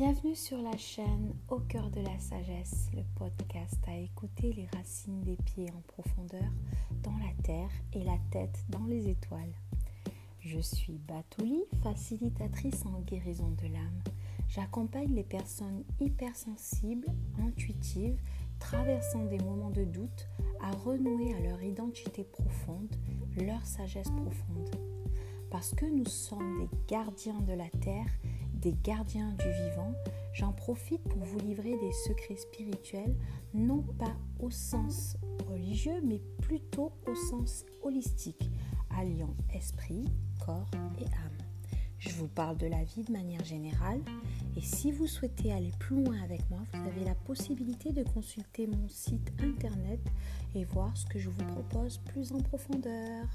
Bienvenue sur la chaîne Au cœur de la sagesse, le podcast à écouter les racines des pieds en profondeur dans la terre et la tête dans les étoiles. Je suis Batouli, facilitatrice en guérison de l'âme. J'accompagne les personnes hypersensibles, intuitives, traversant des moments de doute à renouer à leur identité profonde, leur sagesse profonde. Parce que nous sommes des gardiens de la terre, des gardiens du vivant, j'en profite pour vous livrer des secrets spirituels, non pas au sens religieux, mais plutôt au sens holistique, alliant esprit, corps et âme. Je vous parle de la vie de manière générale et si vous souhaitez aller plus loin avec moi, vous avez la possibilité de consulter mon site internet et voir ce que je vous propose plus en profondeur.